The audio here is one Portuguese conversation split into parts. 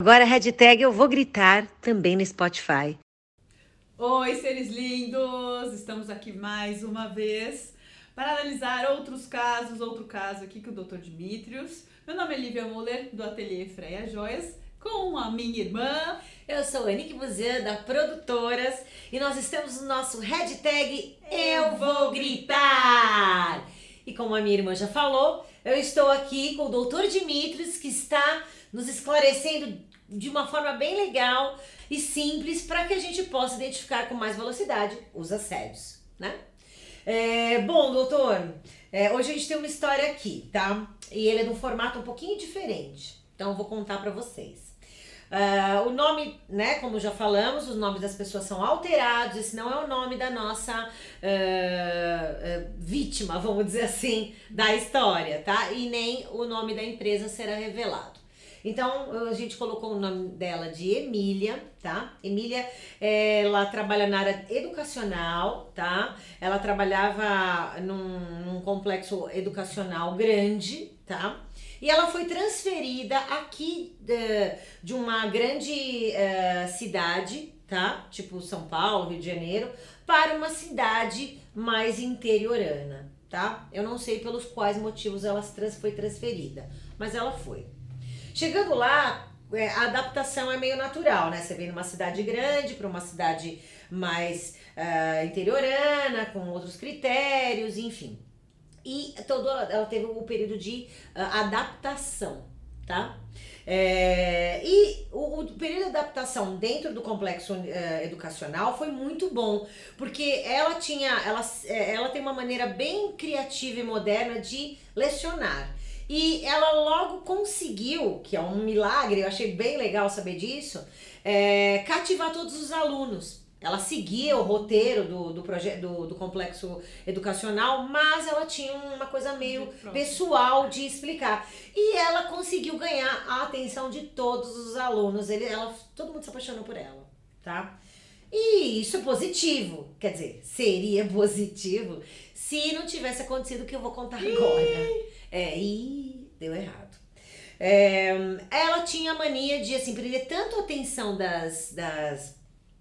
Agora hashtag eu vou gritar também no Spotify. Oi, seres lindos! Estamos aqui mais uma vez para analisar outros casos, outro caso aqui com o Dr. Dimitrios. Meu nome é Lívia Muller, do Ateliê Freia Joias, com a minha irmã. Eu sou a Nick Buzan, da Produtoras, e nós estamos no nosso hashtag Eu Vou Gritar! E como a minha irmã já falou, eu estou aqui com o Dr. Dimitrios, que está nos esclarecendo de uma forma bem legal e simples para que a gente possa identificar com mais velocidade os assédios, né? É, bom, doutor, é, hoje a gente tem uma história aqui, tá? E ele é de um formato um pouquinho diferente. Então eu vou contar para vocês. Uh, o nome, né, como já falamos, os nomes das pessoas são alterados, esse não é o nome da nossa uh, uh, vítima, vamos dizer assim, da história, tá? E nem o nome da empresa será revelado. Então a gente colocou o nome dela de Emília, tá? Emília, ela trabalha na área educacional, tá? Ela trabalhava num, num complexo educacional grande, tá? E ela foi transferida aqui de, de uma grande uh, cidade, tá? Tipo São Paulo, Rio de Janeiro, para uma cidade mais interiorana, tá? Eu não sei pelos quais motivos ela foi transferida, mas ela foi. Chegando lá, é, a adaptação é meio natural, né? Você vem numa cidade grande para uma cidade mais uh, interiorana, com outros critérios, enfim. E todo, ela teve o um período de uh, adaptação, tá? É, e o, o, período de adaptação dentro do complexo uh, educacional foi muito bom, porque ela tinha, ela, ela tem uma maneira bem criativa e moderna de lecionar. E ela logo conseguiu, que é um milagre, eu achei bem legal saber disso, é, cativar todos os alunos. Ela seguia o roteiro do, do, projeto, do, do complexo educacional, mas ela tinha uma coisa meio pessoal de explicar. E ela conseguiu ganhar a atenção de todos os alunos. Ele, ela, todo mundo se apaixonou por ela, tá? E isso é positivo. Quer dizer, seria positivo se não tivesse acontecido o que eu vou contar agora. É, e deu errado. É, ela tinha a mania de assim, prender tanto a atenção das, das,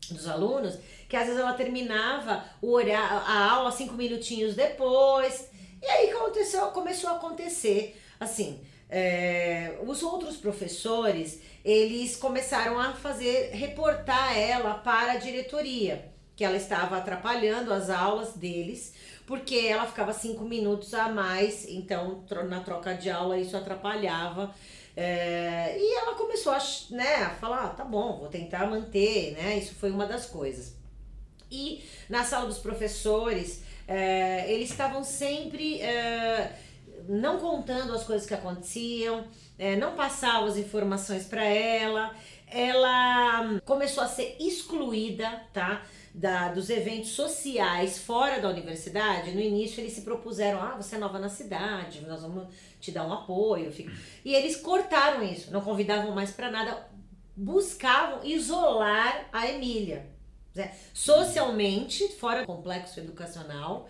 dos alunos que às vezes ela terminava o horário, a aula cinco minutinhos depois. E aí aconteceu, começou a acontecer assim. É, os outros professores eles começaram a fazer reportar ela para a diretoria que ela estava atrapalhando as aulas deles porque ela ficava cinco minutos a mais, então na troca de aula isso atrapalhava. É, e ela começou a, né, a falar, ah, tá bom, vou tentar manter, né? Isso foi uma das coisas. E na sala dos professores, é, eles estavam sempre é, não contando as coisas que aconteciam, é, não passavam as informações para ela. Ela começou a ser excluída, tá? Da, dos eventos sociais fora da universidade, no início eles se propuseram: ah, você é nova na cidade, nós vamos te dar um apoio. E eles cortaram isso, não convidavam mais para nada, buscavam isolar a Emília. Né? Socialmente, fora do complexo educacional.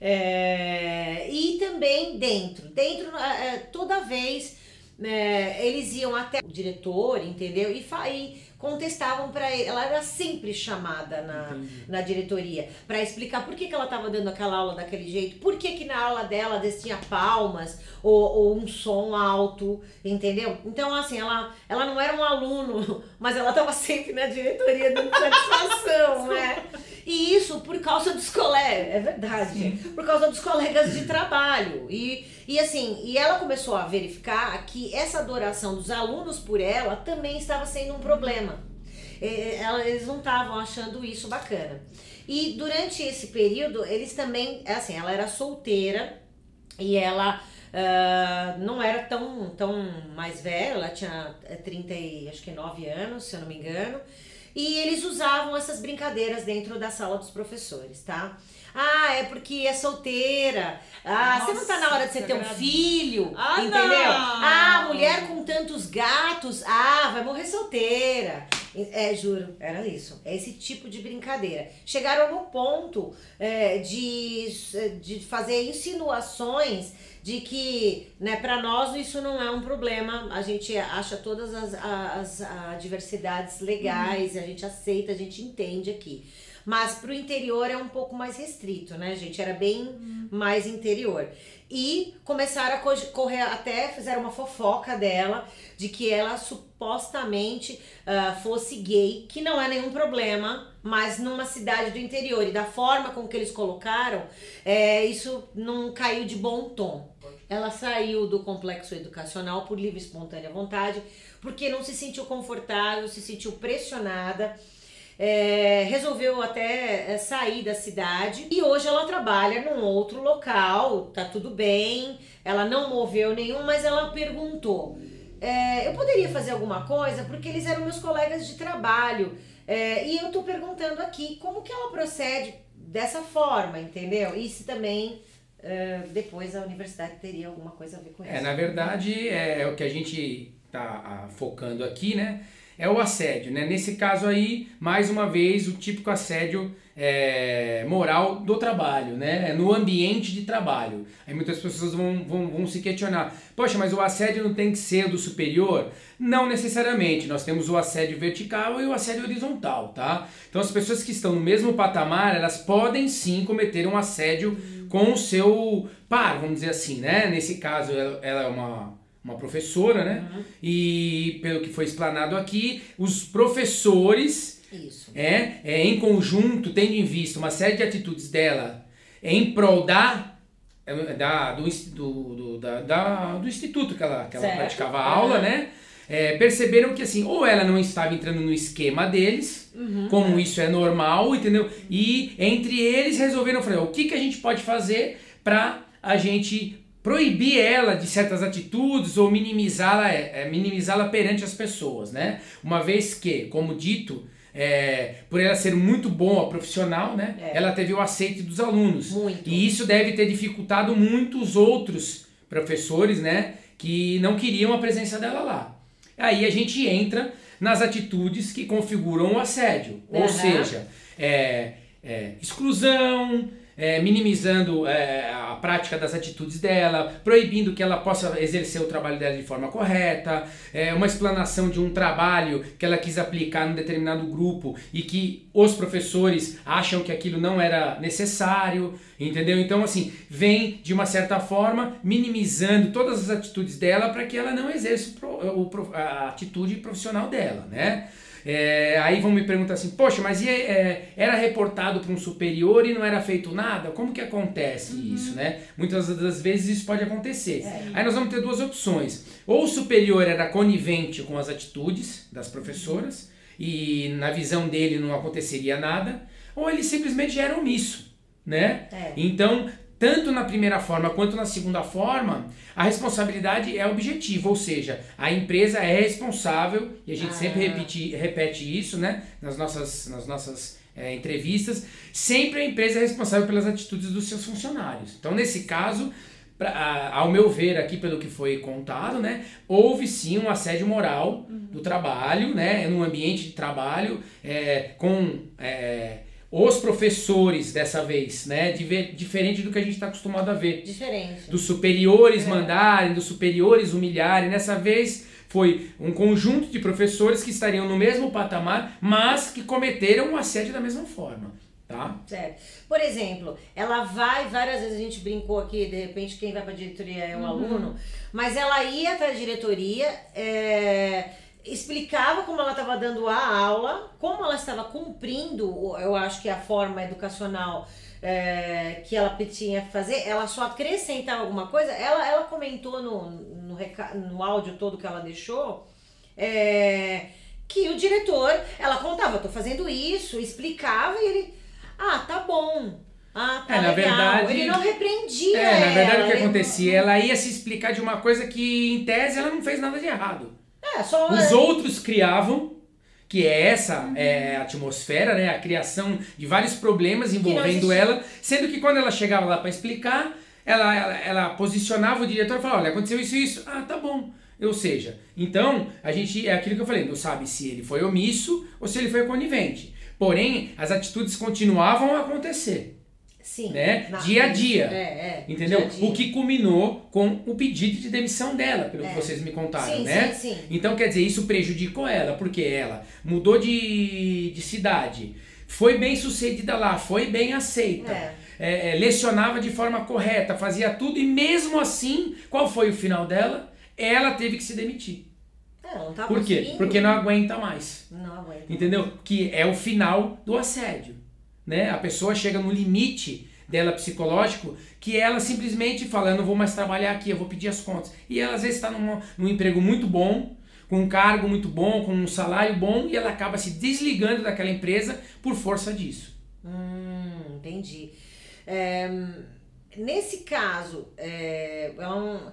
É, e também dentro. Dentro, é, toda vez é, eles iam até o diretor, entendeu? E, e contestavam para ele. Ela era sempre chamada na, na diretoria para explicar por que, que ela estava dando aquela aula daquele jeito, por que, que na aula dela tinha palmas ou, ou, um som alto, entendeu? Então, assim, ela, ela não era um aluno, mas ela estava sempre na diretoria dando satisfação, né? Causa dos colegas, é verdade, Sim. por causa dos colegas de trabalho. E, e assim, e ela começou a verificar que essa adoração dos alunos por ela também estava sendo um problema. Eles não estavam achando isso bacana. E durante esse período, eles também, assim, ela era solteira e ela uh, não era tão, tão mais velha, ela tinha 30 e acho que 9 anos, se eu não me engano. E eles usavam essas brincadeiras dentro da sala dos professores, tá? Ah, é porque é solteira. Ah, Nossa, você não tá na hora de você ter um filho, ah, entendeu? Não. Ah, mulher com tantos gatos. Ah, vai morrer solteira. É, juro, era isso. É esse tipo de brincadeira. Chegaram no ponto é, de, de fazer insinuações de que, né, para nós isso não é um problema. A gente acha todas as, as, as diversidades legais, uhum. a gente aceita, a gente entende aqui. Mas pro interior é um pouco mais restrito, né, gente? Era bem mais interior. E começaram a correr, até fizeram uma fofoca dela, de que ela supostamente uh, fosse gay, que não é nenhum problema, mas numa cidade do interior. E da forma com que eles colocaram, é, isso não caiu de bom tom. Ela saiu do complexo educacional por livre e espontânea vontade, porque não se sentiu confortável, se sentiu pressionada é, resolveu até é, sair da cidade e hoje ela trabalha num outro local, tá tudo bem, ela não moveu nenhum, mas ela perguntou: é, eu poderia fazer alguma coisa? Porque eles eram meus colegas de trabalho. É, e eu tô perguntando aqui como que ela procede dessa forma, entendeu? E se também uh, depois a universidade teria alguma coisa a ver com é, isso. É, na verdade, é o que a gente tá ah, focando aqui, né? É o assédio, né? Nesse caso aí, mais uma vez, o típico assédio é, moral do trabalho, né? No ambiente de trabalho. Aí muitas pessoas vão, vão, vão se questionar: poxa, mas o assédio não tem que ser do superior? Não necessariamente. Nós temos o assédio vertical e o assédio horizontal, tá? Então as pessoas que estão no mesmo patamar, elas podem sim cometer um assédio com o seu par, vamos dizer assim, né? Nesse caso, ela é uma uma professora, né? Uhum. E pelo que foi explanado aqui, os professores, Isso. É, é, em conjunto, tendo em vista uma série de atitudes dela em prol da, é, da, do, do, do, da, da, do instituto que ela, que ela praticava a aula, uhum. né? É, perceberam que assim, ou ela não estava entrando no esquema deles, uhum, como isso é normal, entendeu? E entre eles resolveram falar, o que, que a gente pode fazer para a gente proibir ela de certas atitudes ou minimizá-la é, é, minimizá-la perante as pessoas, né? Uma vez que, como dito, é, por ela ser muito boa profissional, né? É. Ela teve o aceite dos alunos. Muito. E isso deve ter dificultado muitos outros professores, né? Que não queriam a presença dela lá. Aí a gente entra nas atitudes que configuram o assédio. Uhum. Ou seja, é, é exclusão, é, minimizando é, a prática das atitudes dela, proibindo que ela possa exercer o trabalho dela de forma correta, é, uma explanação de um trabalho que ela quis aplicar num determinado grupo e que os professores acham que aquilo não era necessário, entendeu? Então, assim, vem de uma certa forma minimizando todas as atitudes dela para que ela não exerça a atitude profissional dela, né? É, aí vão me perguntar assim, poxa, mas e, é, era reportado para um superior e não era feito nada? Como que acontece uhum. isso, né? Muitas das vezes isso pode acontecer. É. Aí nós vamos ter duas opções. Ou o superior era conivente com as atitudes das professoras e na visão dele não aconteceria nada, ou ele simplesmente era omisso, né? É. Então, tanto na primeira forma quanto na segunda forma, a responsabilidade é objetiva, ou seja, a empresa é responsável, e a gente ah. sempre repete, repete isso né, nas nossas, nas nossas é, entrevistas, sempre a empresa é responsável pelas atitudes dos seus funcionários. Então, nesse caso, pra, ao meu ver aqui pelo que foi contado, né, houve sim um assédio moral uhum. do trabalho, né, no ambiente de trabalho, é, com... É, os professores dessa vez, né? diferente do que a gente está acostumado a ver. Diferente. Dos superiores é. mandarem, dos superiores humilharem. Nessa vez foi um conjunto de professores que estariam no mesmo patamar, mas que cometeram um assédio da mesma forma. Tá? Certo. Por exemplo, ela vai, várias vezes a gente brincou aqui, de repente quem vai para a diretoria é o uhum. aluno, mas ela ia para a diretoria. É explicava como ela estava dando a aula, como ela estava cumprindo, eu acho que a forma educacional é, que ela tinha que fazer, ela só acrescentava alguma coisa. Ela, ela comentou no, no, no áudio todo que ela deixou é, que o diretor, ela contava, tô fazendo isso, explicava e ele, ah, tá bom. Ah, tá é, na legal. Verdade, ele não repreendia. É, na verdade ela, o que acontecia, ela ia se explicar de uma coisa que, em tese, ela não fez nada de errado. É, só... Os outros criavam, que é essa uhum. é, atmosfera, né? A criação de vários problemas envolvendo ela, sendo que quando ela chegava lá para explicar, ela, ela, ela, posicionava o diretor e falava, olha, aconteceu isso e isso. Ah, tá bom. Ou seja, então, a gente, é aquilo que eu falei, não sabe se ele foi omisso ou se ele foi conivente. Porém, as atitudes continuavam a acontecer. Sim. né? Na- dia a dia. É, é. Entendeu? dia a dia. O que culminou com o pedido de demissão dela, pelo É. que vocês me contaram, sim, né? Sim, sim. Então, quer dizer, isso prejudicou ela, porque ela mudou de, de cidade, foi bem sucedida lá, foi bem aceita, É. é, é, lecionava de forma correta, fazia tudo, e mesmo assim, qual foi o final dela? Ela teve que se demitir. Não tá Por quê? Porque não aguenta mais. Não aguenta. Entendeu? Que é o final do assédio. Né? A pessoa chega no limite dela psicológico que ela simplesmente fala, eu não vou mais trabalhar aqui, eu vou pedir as contas. E ela às vezes está num, num emprego muito bom, com um cargo muito bom, com um salário bom, e ela acaba se desligando daquela empresa por força disso. Hum, entendi. É, nesse caso, é, é um-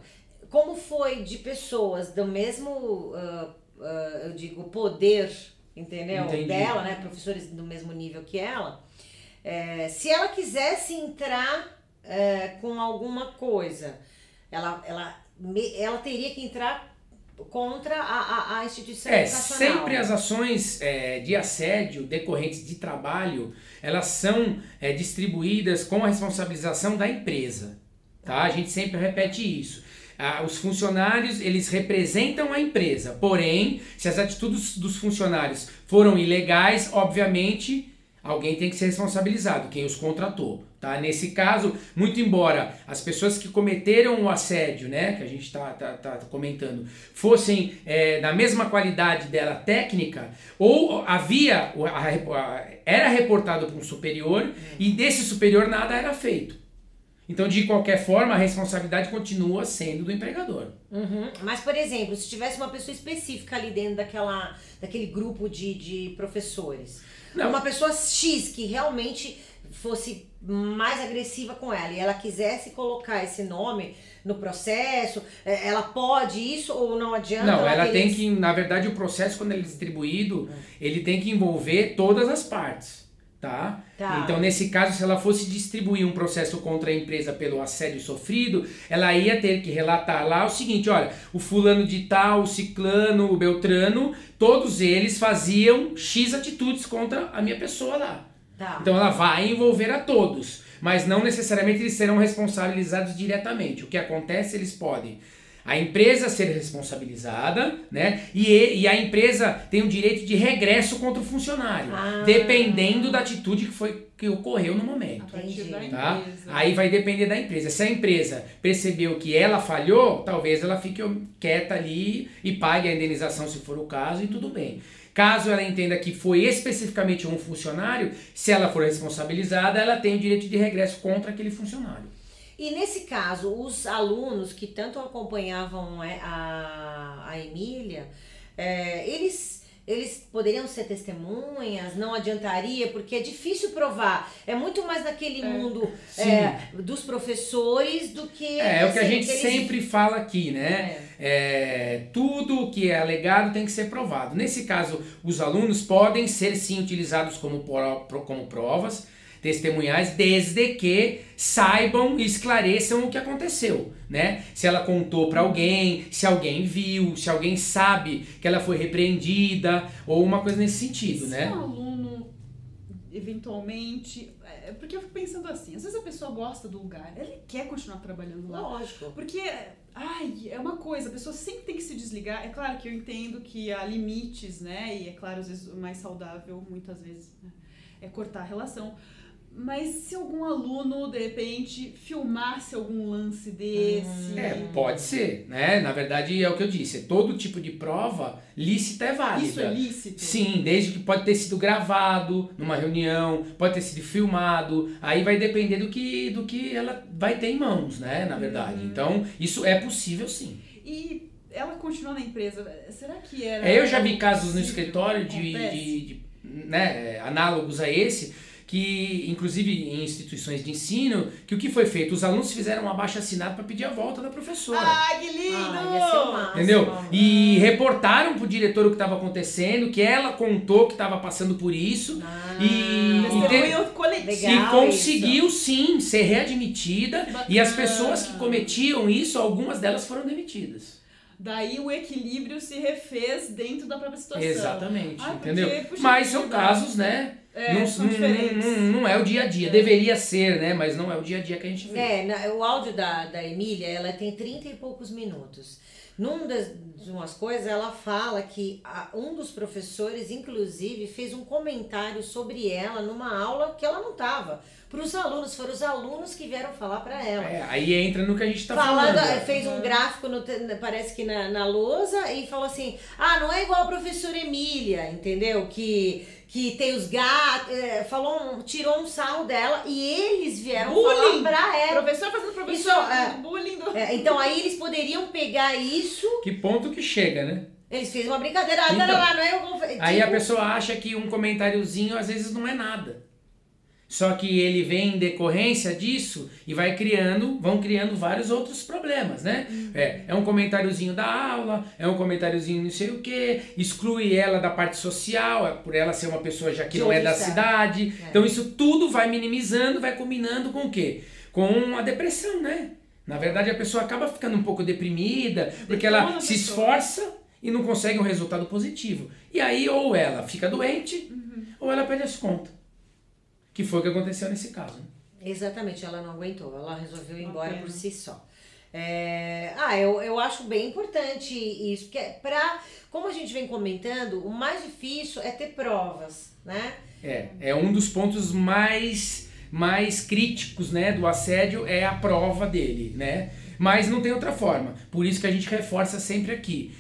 como foi de pessoas do mesmo, ah, ah, eu digo, poder, entendeu? Entendi. Dela, né? Professores do mesmo nível que ela. É, se ela quisesse entrar é, com alguma coisa, ela, ela, ela teria que entrar contra a, a, a instituição É, educacional. sempre as ações é, de assédio decorrentes de trabalho, elas são é, distribuídas com a responsabilização da empresa. Tá? A gente sempre repete isso. Ah, os funcionários, eles representam a empresa. Porém, se as atitudes dos funcionários foram ilegais, obviamente, alguém tem que ser responsabilizado, quem os contratou. Tá? Nesse caso, muito embora as pessoas que cometeram o assédio, né, que a gente está tá, tá comentando, fossem é, da mesma qualidade dela técnica, ou havia, a- a- era reportado para um superior e desse superior nada era feito. Então, de qualquer forma, a responsabilidade continua sendo do empregador. Uhum. Mas, por exemplo, se tivesse uma pessoa específica ali dentro daquela, daquele grupo de, de professores, Não. uma pessoa X que realmente fosse mais agressiva com ela e ela quisesse colocar esse nome no processo, eh, ela pode isso ou não adianta? Não, ela tem que, na verdade, o processo, quando ele é distribuído, ele tem que envolver todas as partes, tá? Tá. Então, nesse caso, se ela fosse distribuir um processo contra a empresa pelo assédio sofrido, ela ia ter que relatar lá o seguinte, olha, o fulano de tal, o ciclano, o beltrano, todos eles faziam X atitudes contra a minha pessoa lá. Tá. Então ela vai envolver a todos, mas não necessariamente eles serão responsabilizados diretamente. O que acontece, eles podem a empresa ser responsabilizada, né? E, e a empresa tem o direito de regresso contra o funcionário, Ah. dependendo da atitude que foi que ocorreu no A momento. Tá? empresa. Aí vai depender da empresa. Se a empresa percebeu que ela falhou, talvez ela fique quieta ali e pague a indenização se for o caso e tudo bem. Caso ela entenda que foi especificamente um funcionário, se ela for responsabilizada, ela tem o direito de regresso contra aquele funcionário. E nesse caso, os alunos que tanto acompanhavam é, a, a Emília, é, eles, eles poderiam ser testemunhas? Não adiantaria? Porque é difícil provar. É muito mais naquele mundo Sim. é, dos professores do que. É, é o que a gente eles- sempre fala aqui, né? É, tudo que é alegado tem que ser provado. Nesse caso, os alunos podem ser sim utilizados como, como provas testemunhais, desde que saibam e esclareçam o que aconteceu, né? Se ela contou para alguém, se alguém viu, se alguém sabe que ela foi repreendida ou uma coisa nesse sentido, Se né? um aluno, eventualmente. É, porque eu fico pensando assim, às vezes a pessoa gosta do lugar, ele quer continuar trabalhando lá. Lógico. Porque, ai, é uma coisa, a pessoa sempre tem que se desligar. É claro que eu entendo que há limites, né? E é claro, às vezes o mais saudável, muitas vezes, né, é cortar a relação. Mas se algum aluno, de repente, filmasse algum lance desse. É, pode ser, né? Na verdade, é o que eu disse, todo tipo de prova lícita é válida. Isso é lícito? Sim, desde que pode ter sido gravado numa reunião, pode ter sido filmado, aí vai depender do que, do que ela vai ter em mãos, né? Na verdade. Uhum. Então, isso é possível sim. E ela continua na empresa. Será que era. É, eu já vi casos no escritório de, de- de, né, análogos a esse, que inclusive em instituições de ensino, que o que foi feito? Os alunos fizeram um abaixo assinado para pedir a volta da professora. Ai, que lindo! Ah, ia ser o máximo. Entendeu? E reportaram pro diretor o que estava acontecendo, que ela contou que estava passando por isso Ah, e, e, te- Testemunho coletivo. Legal. e conseguiu sim ser readmitida. E as pessoas que cometiam isso, algumas delas foram demitidas. Daí o equilíbrio se refez dentro da própria situação. Exatamente, Ah, porque, entendeu? puxa Mas são casos, né? É, não, são não, diferentes. não, não é o dia a dia. Deveria ser, né? Mas não é o dia a dia que a gente vê. É, na- o áudio da, da Emília, ela tem 30 e poucos minutos. Num das de umas coisas, ela fala que a- um dos professores, inclusive, fez um comentário sobre ela numa aula que ela não estava. Para os alunos, foram os alunos que vieram falar para ela. É, aí entra no que a gente tá Falando, falando. eh, fez um gráfico, no parece que na, na lousa, e falou assim: ah, não é igual a professora Emília, entendeu? Que, que tem os gatos, eh, falou, um- tirou um sarro dela e eles vieram Bullying. falar pra ela. Professor fazendo professor, Isso, é. bullying do... É, então aí eles poderiam pegar isso, Que ponto que chega, né? eles fez uma brincadeira, ah, Então, não, não, não é igual. Aí a tipo, pessoa acha que um comentáriozinho às vezes não é nada. Só que ele vem em decorrência disso e vai criando, vão criando vários outros problemas, né? É, é um comentáriozinho da aula, é um comentáriozinho não sei o que, exclui ela da parte social, é por ela ser uma pessoa já que não é da cidade. É. Então isso tudo vai minimizando, vai combinando com o quê? Com a depressão, né? Na verdade a pessoa acaba ficando um pouco deprimida, porque ela se esforça e não consegue um resultado positivo. E aí ou ela fica doente ou ela perde as contas. Que foi o que aconteceu nesse caso. né? Exatamente, ela não aguentou, ela resolveu ir embora por si só. É, ah, eu, eu acho bem importante isso, porque pra, como a gente vem comentando, o mais difícil é ter provas, né? É, é um dos pontos mais mais críticos, né, do assédio é a prova dele, né? Mas não tem outra forma. Por isso que a gente reforça sempre aqui.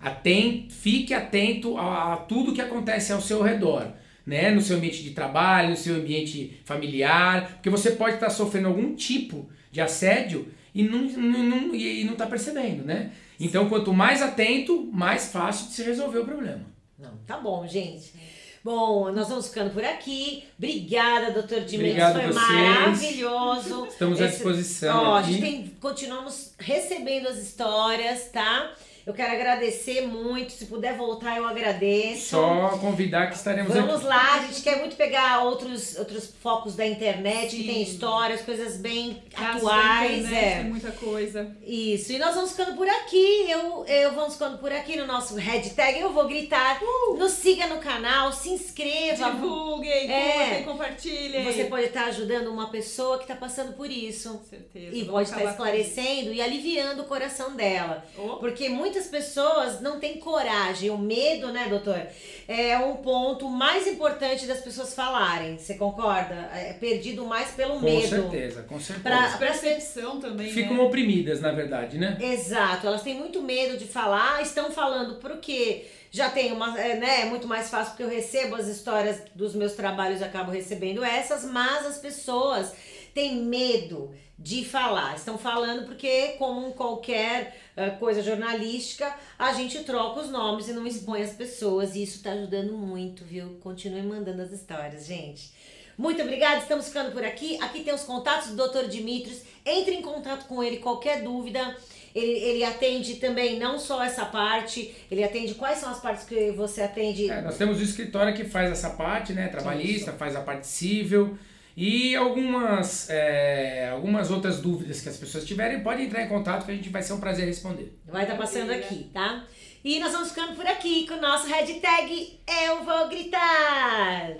Aten, fique atento a, a tudo que acontece ao seu redor, né? No seu ambiente de trabalho, no seu ambiente familiar, porque você pode estar sofrendo algum tipo de assédio e não, não, não, e não tá percebendo, né? Então, quanto mais atento, mais fácil de se resolver o problema. Não, tá bom, gente. Bom, nós vamos ficando por aqui. Obrigada, doutor. Obrigado Foi vocês. maravilhoso. Estamos à Esse- disposição Ó, a aqui. gente tem, continuamos recebendo as histórias, tá? Eu quero agradecer muito. Se puder voltar, eu agradeço. Só convidar que estaremos Vamos aqui. lá, a gente quer muito pegar outros, outros focos da internet que Sim. tem histórias, coisas bem Casos da atuais. internet, É. Tem muita coisa. Isso, e nós vamos ficando por aqui. Eu, eu vamos ficando por aqui no nosso hashtag. Eu vou gritar. Nos siga no canal, se inscreva. Divulguem, É. curtem, compartilhem. Você pode estar ajudando uma pessoa que está passando por isso. Com certeza. E vamos pode estar esclarecendo e aliviando o coração dela. Oh, Porque muitas pessoas não têm coragem. O medo, né, doutor? É um ponto mais importante das pessoas falarem. Você concorda? É perdido mais pelo Com medo. certeza, com certeza. Pra- percepção também, Ficam né? oprimidas, na verdade, né? Exato, elas têm muito medo de falar, estão falando porque já tem uma, é, né, é muito mais fácil porque eu recebo as histórias dos meus trabalhos e acabo recebendo essas, mas as pessoas têm medo de falar. Estão falando porque, como qualquer eh, coisa jornalística, a gente troca os nomes e não expõe as pessoas, e isso tá ajudando muito, viu? Continuem mandando as histórias, gente. Muito obrigada, estamos ficando por aqui. Aqui tem os contatos do Dr. Dimitrios. Entre em contato com ele, qualquer dúvida. Ele, ele atende também não só essa parte, ele atende quais são as partes que você atende? É, nós temos o escritório que faz essa parte, né? Trabalhista, faz a parte civil. E algumas, é, algumas outras dúvidas que as pessoas tiverem, podem entrar em contato que a gente vai ser um prazer responder. Vai estar passando Maravilha. aqui, tá? E nós vamos ficando por aqui com o nosso hashtag Eu Vou Gritar.